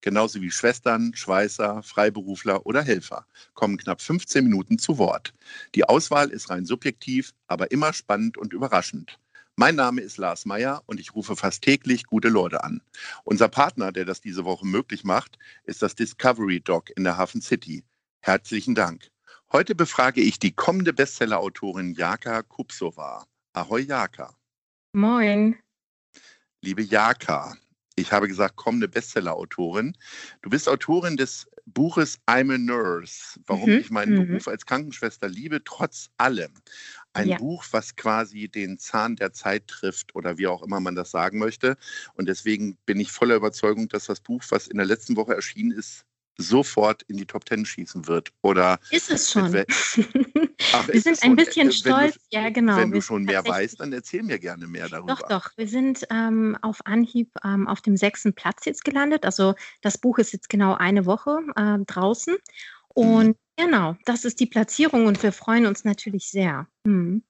genauso wie Schwestern, Schweißer, Freiberufler oder Helfer, kommen knapp 15 Minuten zu Wort. Die Auswahl ist rein subjektiv, aber immer spannend und überraschend. Mein Name ist Lars Meyer und ich rufe fast täglich gute Leute an. Unser Partner, der das diese Woche möglich macht, ist das Discovery Dog in der Hafen City. Herzlichen Dank. Heute befrage ich die kommende Bestsellerautorin Jaka Kupsova. Ahoi Jaka. Moin. Liebe Jaka, ich habe gesagt, kommende Bestsellerautorin. Du bist Autorin des Buches I'm a Nurse, warum Mhm, ich meinen mhm. Beruf als Krankenschwester liebe, trotz allem. Ein Ja. Buch, was quasi den Zahn der Zeit trifft oder wie auch immer man das sagen möchte. Und deswegen bin ich voller Überzeugung, dass das Buch, was in der letzten Woche erschienen ist, sofort in die Top Ten schießen wird. Oder Ist es schon. Ach, wir sind ein bisschen Äh, stolz. Wenn ja, du, genau. wenn du schon mehr weißt, dann erzähl mir gerne mehr darüber. Doch, doch. Wir sind ähm, auf Anhieb ähm, auf dem sechsten Platz jetzt gelandet. Also das Buch ist jetzt genau eine Woche ähm, draußen. Und genau, das ist die Platzierung und wir freuen uns natürlich sehr. Mhm.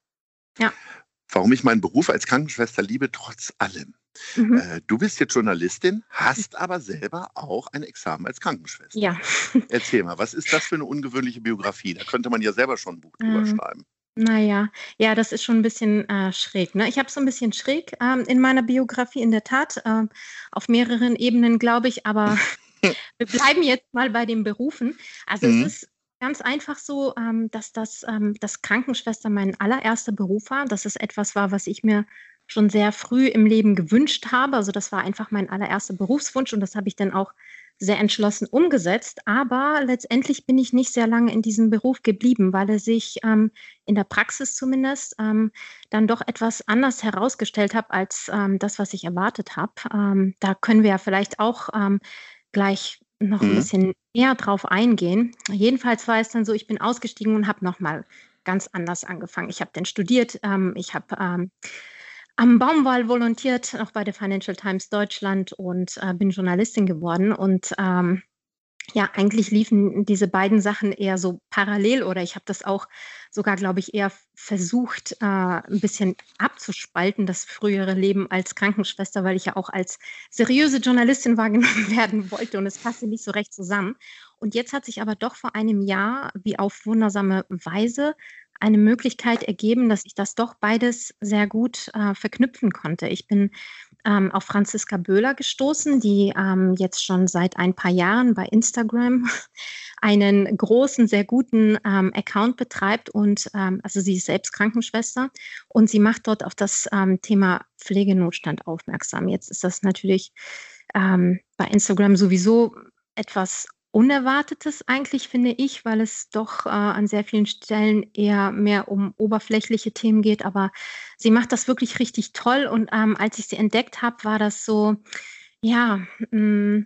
Warum ich meinen Beruf als Krankenschwester liebe, trotz allem. Mhm. Äh, du bist jetzt Journalistin, hast aber selber auch ein Examen als Krankenschwester. Ja. Erzähl mal, was ist das für eine ungewöhnliche Biografie? Da könnte man ja selber schon ein Buch drüber Ähm, schreiben. Naja, ja, das ist schon ein bisschen äh, schräg. Ne? Ich habe so ein bisschen schräg ähm, in meiner Biografie, in der Tat, ähm, auf mehreren Ebenen, glaube ich, aber wir bleiben jetzt mal bei den Berufen. Also Mhm. es ist ganz einfach so, ähm, dass das, ähm, das Krankenschwester mein allererster Beruf war. Dass es etwas war, was ich mir schon sehr früh im Leben gewünscht habe. Also das war einfach mein allererster Berufswunsch und das habe ich dann auch sehr entschlossen umgesetzt. Aber letztendlich bin ich nicht sehr lange in diesem Beruf geblieben, weil er sich ähm, in der Praxis zumindest ähm, dann doch etwas anders herausgestellt hat als ähm, das, was ich erwartet habe. Ähm, da können wir ja vielleicht auch ähm, gleich noch ein Mhm. bisschen näher drauf eingehen. Jedenfalls war es dann so, ich bin ausgestiegen und habe nochmal ganz anders angefangen. Ich habe dann studiert, ähm, ich habe am Baumwall volontiert, auch bei der Financial Times Deutschland und äh, bin Journalistin geworden. Und ähm, ja, eigentlich liefen diese beiden Sachen eher so parallel oder ich habe das auch sogar, glaube ich, eher versucht, äh, ein bisschen abzuspalten, das frühere Leben als Krankenschwester, weil ich ja auch als seriöse Journalistin wahrgenommen werden wollte und es passte nicht so recht zusammen. Und jetzt hat sich aber doch vor einem Jahr, wie auf wundersame Weise, eine Möglichkeit ergeben, dass ich das doch beides sehr gut äh, verknüpfen konnte. Ich bin ähm, auf Franziska Böhler gestoßen, die ähm, jetzt schon seit ein paar Jahren bei Instagram einen großen, sehr guten ähm, Account betreibt und ähm, also sie ist selbst Krankenschwester und sie macht dort auf das ähm, Thema Pflegenotstand aufmerksam. Jetzt ist das natürlich ähm, bei Instagram sowieso etwas Unerwartetes eigentlich, finde ich, weil es doch äh, an sehr vielen Stellen eher mehr um oberflächliche Themen geht. Aber sie macht das wirklich richtig toll. Und ähm, als ich sie entdeckt habe, war das so, ja, mh,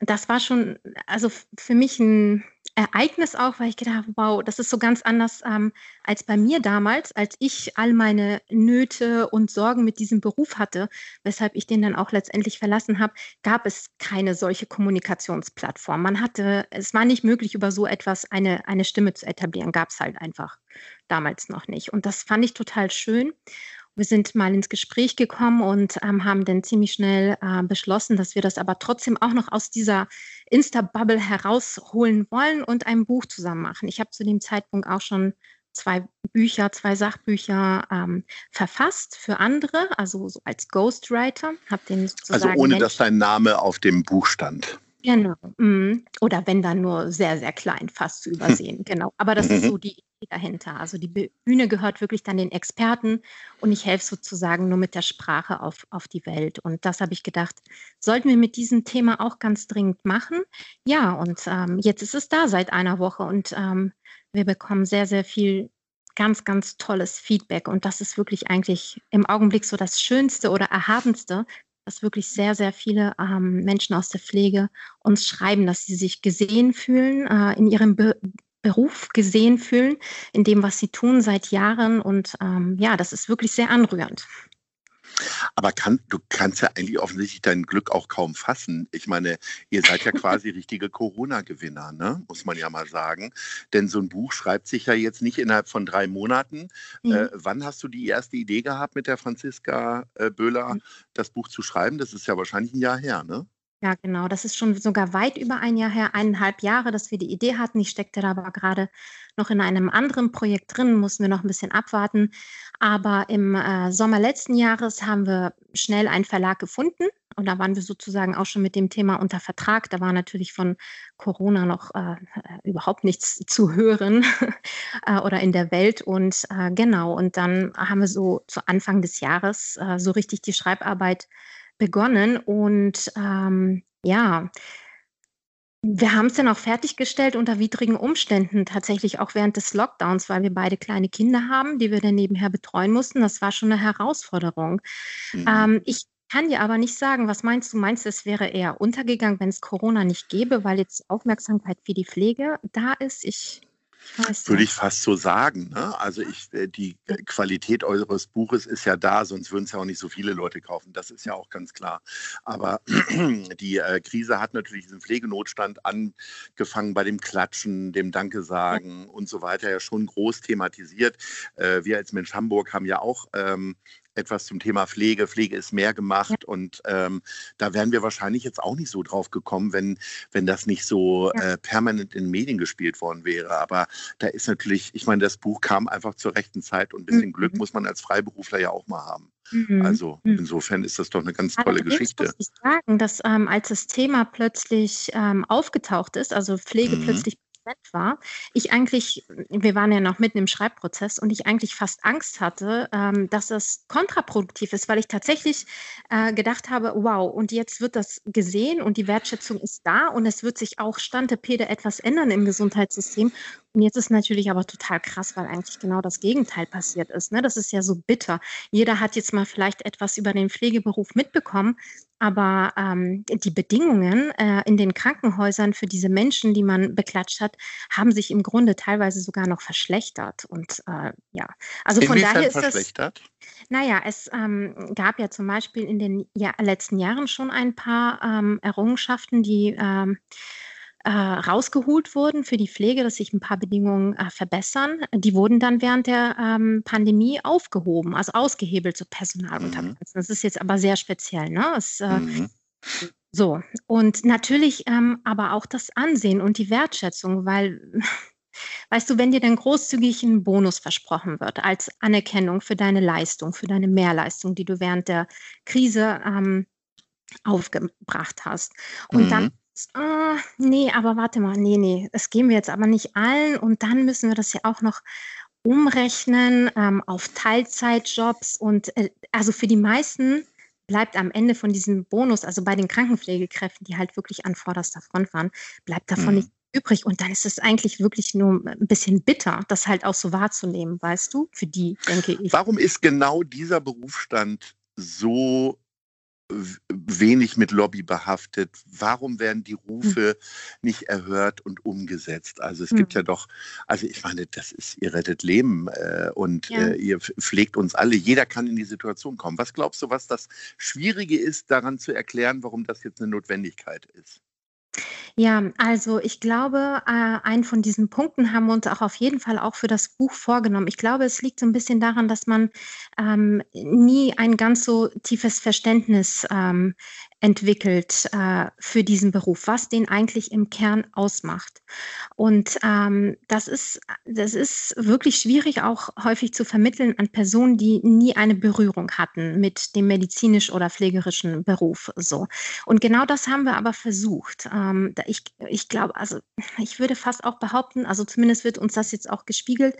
das war schon, also für mich ein Ereignis auch, weil ich gedacht habe, wow, das ist so ganz anders ähm, als bei mir damals, als ich all meine Nöte und Sorgen mit diesem Beruf hatte, weshalb ich den dann auch letztendlich verlassen habe, gab es keine solche Kommunikationsplattform. Man hatte, es war nicht möglich, über so etwas eine, eine Stimme zu etablieren, gab es halt einfach damals noch nicht. Und das fand ich total schön. Wir sind mal ins Gespräch gekommen und ähm, haben dann ziemlich schnell äh, beschlossen, dass wir das aber trotzdem auch noch aus dieser Insta-Bubble herausholen wollen und ein Buch zusammen machen. Ich habe zu dem Zeitpunkt auch schon zwei Bücher, zwei Sachbücher ähm, verfasst für andere, also so als Ghostwriter. Habe den Also ohne, Menschen- dass dein Name auf dem Buch stand. Genau. mhm. Oder wenn dann nur sehr, sehr klein fast zu übersehen. Genau. Aber das ist Mhm. so die Dahinter. Also die Bühne gehört wirklich dann den Experten und ich helfe sozusagen nur mit der Sprache auf, auf die Welt. Und das habe ich gedacht, sollten wir mit diesem Thema auch ganz dringend machen. Ja, und ähm, jetzt ist es da seit einer Woche und ähm, wir bekommen sehr, sehr viel ganz, ganz tolles Feedback. Und das ist wirklich eigentlich im Augenblick so das Schönste oder Erhabenste, dass wirklich sehr, sehr viele ähm, Menschen aus der Pflege uns schreiben, dass sie sich gesehen fühlen äh, in ihrem Be Beruf gesehen fühlen, in dem, was sie tun seit Jahren. Und ähm, ja, das ist wirklich sehr anrührend. Aber kann, du kannst ja eigentlich offensichtlich dein Glück auch kaum fassen. Ich meine, ihr seid ja quasi richtige Corona-Gewinner, ne? muss man ja mal sagen. Denn so ein Buch schreibt sich ja jetzt nicht innerhalb von drei Monaten. Mhm. Äh, wann hast du die erste Idee gehabt, mit der Franziska äh, Böhler mhm. das Buch zu schreiben? Das ist ja wahrscheinlich ein Jahr her, ne? Ja, genau. Das ist schon sogar weit über ein Jahr her, eineinhalb Jahre, dass wir die Idee hatten. Ich steckte da aber gerade noch in einem anderen Projekt drin, mussten wir noch ein bisschen abwarten. Aber im äh, Sommer letzten Jahres haben wir schnell einen Verlag gefunden und da waren wir sozusagen auch schon mit dem Thema unter Vertrag. Da war natürlich von Corona noch äh, äh überhaupt nichts zu hören äh, oder in der Welt. Und äh, genau, und dann haben wir so zu Anfang des Jahres äh, so richtig die Schreibarbeit begonnen und ähm, ja, wir haben es dann auch fertiggestellt unter widrigen Umständen, tatsächlich auch während des Lockdowns, weil wir beide kleine Kinder haben, die wir dann nebenher betreuen mussten. Das war schon eine Herausforderung. Mhm. Ähm, ich kann dir aber nicht sagen, was meinst du? Meinst du, es wäre eher untergegangen, wenn es Corona nicht gäbe, weil jetzt Aufmerksamkeit für die Pflege da ist? Ich würde ich fast so sagen. Ne? Also ich, äh, die Qualität eures Buches ist ja da, sonst würden es ja auch nicht so viele Leute kaufen. Das ist ja auch ganz klar. Aber die äh, Krise hat natürlich diesen Pflegenotstand angefangen bei dem Klatschen, dem Danke sagen und so weiter ja schon groß thematisiert. Äh, wir als Mensch Hamburg haben ja auch ähm, etwas zum Thema Pflege. Pflege ist mehr gemacht und ähm, da wären wir wahrscheinlich jetzt auch nicht so drauf gekommen, wenn, wenn das nicht so äh, permanent in Medien gespielt worden wäre. Aber da ist natürlich, ich meine, das Buch kam einfach zur rechten Zeit und ein bisschen mhm. Glück muss man als Freiberufler ja auch mal haben. Mhm. Also mhm. insofern ist das doch eine ganz tolle Allerdings Geschichte. Muss ich sagen, dass ähm, als das Thema plötzlich ähm, aufgetaucht ist, also Pflege mhm. plötzlich war, ich eigentlich, wir waren ja noch mitten im Schreibprozess und ich eigentlich fast Angst hatte, ähm, dass das kontraproduktiv ist, weil ich tatsächlich äh, gedacht habe, wow, und jetzt wird das gesehen und die Wertschätzung ist da und es wird sich auch Stantepede etwas ändern im Gesundheitssystem. Und jetzt ist natürlich aber total krass, weil eigentlich genau das Gegenteil passiert ist. Ne? Das ist ja so bitter. Jeder hat jetzt mal vielleicht etwas über den Pflegeberuf mitbekommen, aber ähm, die Bedingungen äh, in den Krankenhäusern für diese Menschen, die man beklatscht hat, haben sich im Grunde teilweise sogar noch verschlechtert. Und äh, ja, also von Inwiefern daher ist verschlechtert? das. Naja, es ähm, gab ja zum Beispiel in den ja, letzten Jahren schon ein paar ähm, Errungenschaften, die ähm, äh, rausgeholt wurden für die Pflege, dass sich ein paar Bedingungen äh, verbessern. Die wurden dann während der ähm, Pandemie aufgehoben, also ausgehebelt, so Personaluntergrenzen. Mhm. Das ist jetzt aber sehr speziell. Ne? Es, äh, mhm. So, und natürlich ähm, aber auch das Ansehen und die Wertschätzung, weil Weißt du, wenn dir dann großzügig ein Bonus versprochen wird als Anerkennung für deine Leistung, für deine Mehrleistung, die du während der Krise ähm, aufgebracht hast, und mhm. dann Ah, ne, aber warte mal, nee, nee, das geben wir jetzt aber nicht allen und dann müssen wir das ja auch noch umrechnen, ähm, auf Teilzeitjobs und, äh, also für die meisten bleibt am Ende von diesem Bonus, also bei den Krankenpflegekräften, die halt wirklich an vorderster Front waren, bleibt davon Mhm. nicht übrig und dann ist es eigentlich wirklich nur ein bisschen bitter, das halt auch so wahrzunehmen, weißt du, für die, denke ich. Warum ist genau dieser Berufsstand so wenig mit Lobby behaftet. Warum werden die hm. Rufe nicht erhört und umgesetzt? Also es gibt hm. ja doch, also ich meine, das ist, ihr rettet Leben äh, und ja. äh, ihr pflegt uns alle. Jeder kann in die Situation kommen. Was glaubst du, was das Schwierige ist, daran zu erklären, warum das jetzt eine Notwendigkeit ist? Ja, also ich glaube, äh, einen von diesen Punkten haben wir uns auch auf jeden Fall auch für das Buch vorgenommen. Ich glaube, es liegt so ein bisschen daran, dass man ähm, nie ein ganz so tiefes Verständnis ähm, entwickelt äh, für diesen Beruf, was den eigentlich im Kern ausmacht. Und ähm, das, ist, das ist wirklich schwierig auch häufig zu vermitteln an Personen, die nie eine Berührung hatten mit dem medizinisch oder pflegerischen Beruf. So. Und genau das haben wir aber versucht. Ähm, ich ich glaube, also ich würde fast auch behaupten, also zumindest wird uns das jetzt auch gespiegelt,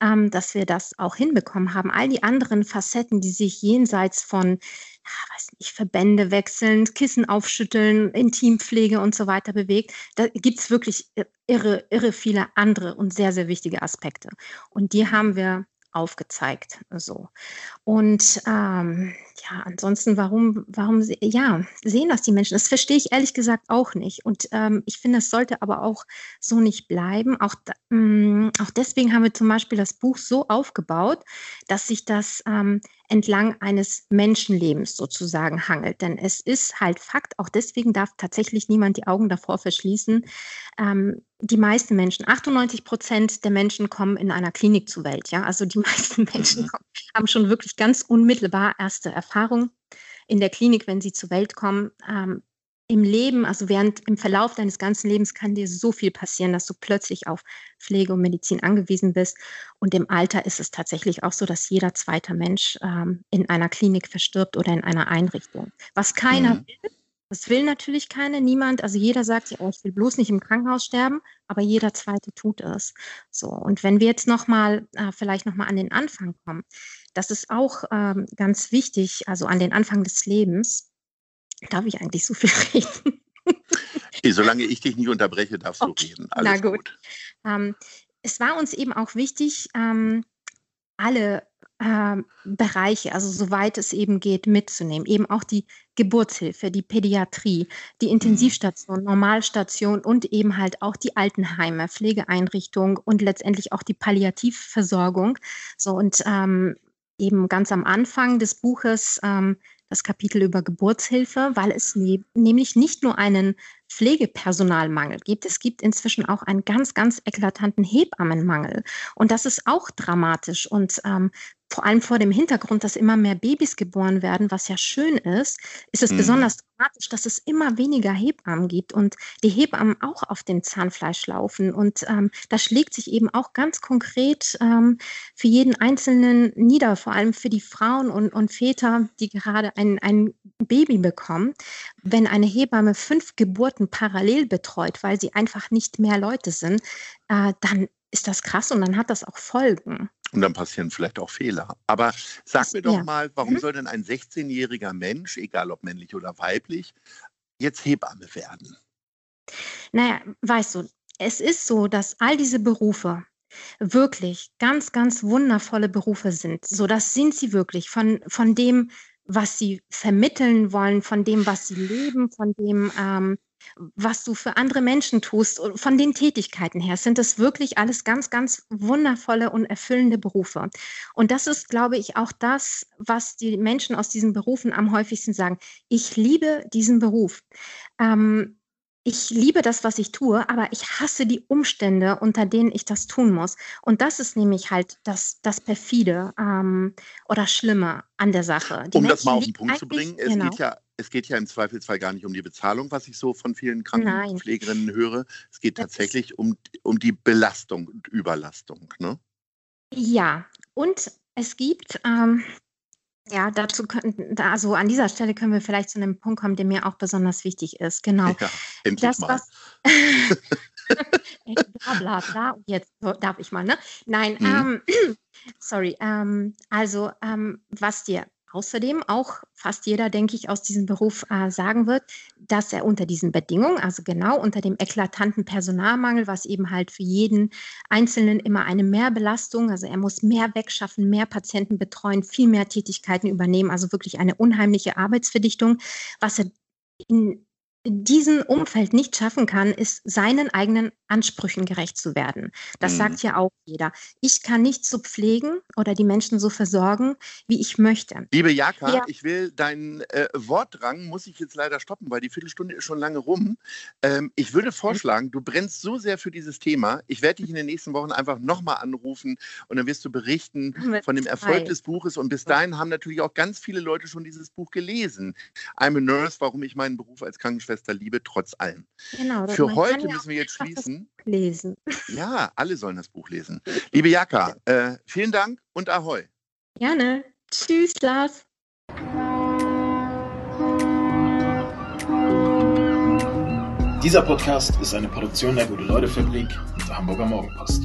ähm, dass wir das auch hinbekommen haben. All die anderen Facetten, die sich jenseits von ja, weiß nicht, Verbände wechseln, Kissen aufschütteln, Intimpflege und so weiter bewegt. Da gibt es wirklich irre, irre viele andere und sehr, sehr wichtige Aspekte. Und die haben wir aufgezeigt. So. Und ähm, ja, ansonsten, warum, warum, ja, sehen das die Menschen? Das verstehe ich ehrlich gesagt auch nicht. Und ähm, ich finde, es sollte aber auch so nicht bleiben. Auch, mh, mm, auch deswegen haben wir zum Beispiel das Buch so aufgebaut, dass sich das ähm, entlang eines Menschenlebens sozusagen hangelt. Denn es ist halt Fakt, auch deswegen darf tatsächlich niemand die Augen davor verschließen. Ähm, die meisten Menschen, 98 Prozent der Menschen kommen in einer Klinik zur Welt. Ja, also die meisten Menschen mhm. haben schon wirklich ganz unmittelbar erste Erfahrungen in der Klinik, wenn sie zur Welt kommen. Ähm, im Leben, also während im Verlauf deines ganzen Lebens kann dir so viel passieren, dass du plötzlich auf Pflege und Medizin angewiesen bist. Und im Alter ist es tatsächlich auch so, dass jeder zweite Mensch ähm, in einer Klinik verstirbt oder in einer Einrichtung. Was keiner mhm. will, das will natürlich keiner, niemand. Also jeder sagt ja, oh, ich will bloß nicht im Krankenhaus sterben, aber jeder zweite tut es. So und wenn wir jetzt noch mal äh, vielleicht noch mal an den Anfang kommen, das ist auch ähm, ganz wichtig, also an den Anfang des Lebens Darf ich eigentlich so viel reden? Solange ich dich nicht unterbreche, darfst okay. du reden. Alles Na gut. gut. Ähm, es war uns eben auch wichtig, ähm, alle ähm, Bereiche, also soweit es eben geht, mitzunehmen. Eben auch die Geburtshilfe, die Pädiatrie, die mhm. Intensivstation, Normalstation und eben halt auch die Altenheime, Pflegeeinrichtung und letztendlich auch die Palliativversorgung. So und ähm, eben ganz am Anfang des Buches ähm, das Kapitel über Geburtshilfe, weil es ne nämlich nicht nur einen Pflegepersonalmangel gibt. Es gibt inzwischen auch einen ganz, ganz eklatanten Hebammenmangel. Und das ist auch dramatisch. Und ähm, vor allem vor dem Hintergrund, dass immer mehr Babys geboren werden, was ja schön ist, ist es mhm. besonders dramatisch, dass es immer weniger Hebammen gibt und die Hebammen auch auf dem Zahnfleisch laufen. Und ähm, das schlägt sich eben auch ganz konkret ähm, für jeden Einzelnen nieder, vor allem für die Frauen und, und Väter, die gerade ein, ein Baby bekommen. Wenn eine Hebamme fünf Geburten parallel betreut, weil sie einfach nicht mehr Leute sind, äh, dann ist das krass und dann hat das auch Folgen. Und dann passieren vielleicht auch Fehler. Aber sag mir doch ja. mal, warum mhm. soll denn ein 16-jähriger Mensch, egal ob männlich oder weiblich, jetzt Hebamme werden? Naja, weißt du, es ist so, dass all diese Berufe wirklich ganz, ganz wundervolle Berufe sind. So, das sind sie wirklich von, von dem, was sie vermitteln wollen, von dem, was sie leben, von dem, ähm, was du für andere Menschen tust, von den Tätigkeiten her, sind das wirklich alles ganz, ganz wundervolle und erfüllende Berufe. Und das ist, glaube ich, auch das, was die Menschen aus diesen Berufen am häufigsten sagen. Ich liebe diesen Beruf. Ähm, ich liebe das, was ich tue, aber ich hasse die Umstände, unter denen ich das tun muss. Und das ist nämlich halt das, das perfide ähm, oder Schlimme an der Sache. Die um Menschen das mal auf den Punkt zu bringen, es, genau. geht ja, es geht ja im Zweifelsfall gar nicht um die Bezahlung, was ich so von vielen Krankenpflegerinnen Nein. höre. Es geht tatsächlich um, um die Belastung und Überlastung. Ne? Ja, und es gibt, ähm, ja, dazu können, also an dieser Stelle können wir vielleicht zu einem Punkt kommen, der mir auch besonders wichtig ist. Genau. Ja, endlich das, mal. Was, bla bla bla. Jetzt darf ich mal, ne? Nein, mhm. ähm, sorry. Ähm, also, ähm, was dir außerdem auch fast jeder, denke ich, aus diesem Beruf äh, sagen wird, dass er unter diesen Bedingungen, also genau unter dem eklatanten Personalmangel, was eben halt für jeden Einzelnen immer eine Mehrbelastung, also er muss mehr wegschaffen, mehr Patienten betreuen, viel mehr Tätigkeiten übernehmen, also wirklich eine unheimliche Arbeitsverdichtung, was er in diesem Umfeld nicht schaffen kann, ist seinen eigenen Ansprüchen gerecht zu werden. Das mhm. sagt ja auch jeder. Ich kann nicht so pflegen oder die Menschen so versorgen, wie ich möchte. Liebe Jaka, ja. ich will deinen äh, Wortdrang, muss ich jetzt leider stoppen, weil die Viertelstunde ist schon lange rum. Ähm, ich würde vorschlagen, du brennst so sehr für dieses Thema. Ich werde dich in den nächsten Wochen einfach nochmal anrufen und dann wirst du berichten Mit von dem Erfolg des Buches. Und bis dahin haben natürlich auch ganz viele Leute schon dieses Buch gelesen. I'm a Nurse, warum ich meinen Beruf als Krankenschwester liebe, trotz allem. Genau, Für heute müssen wir jetzt schließen lesen. Ja, alle sollen das Buch lesen. Liebe Jaka, äh, vielen Dank und Ahoi. Gerne. Tschüss, Lars. Dieser Podcast ist eine Produktion der Gute-Leute-Fabrik und der Hamburger Morgenpost.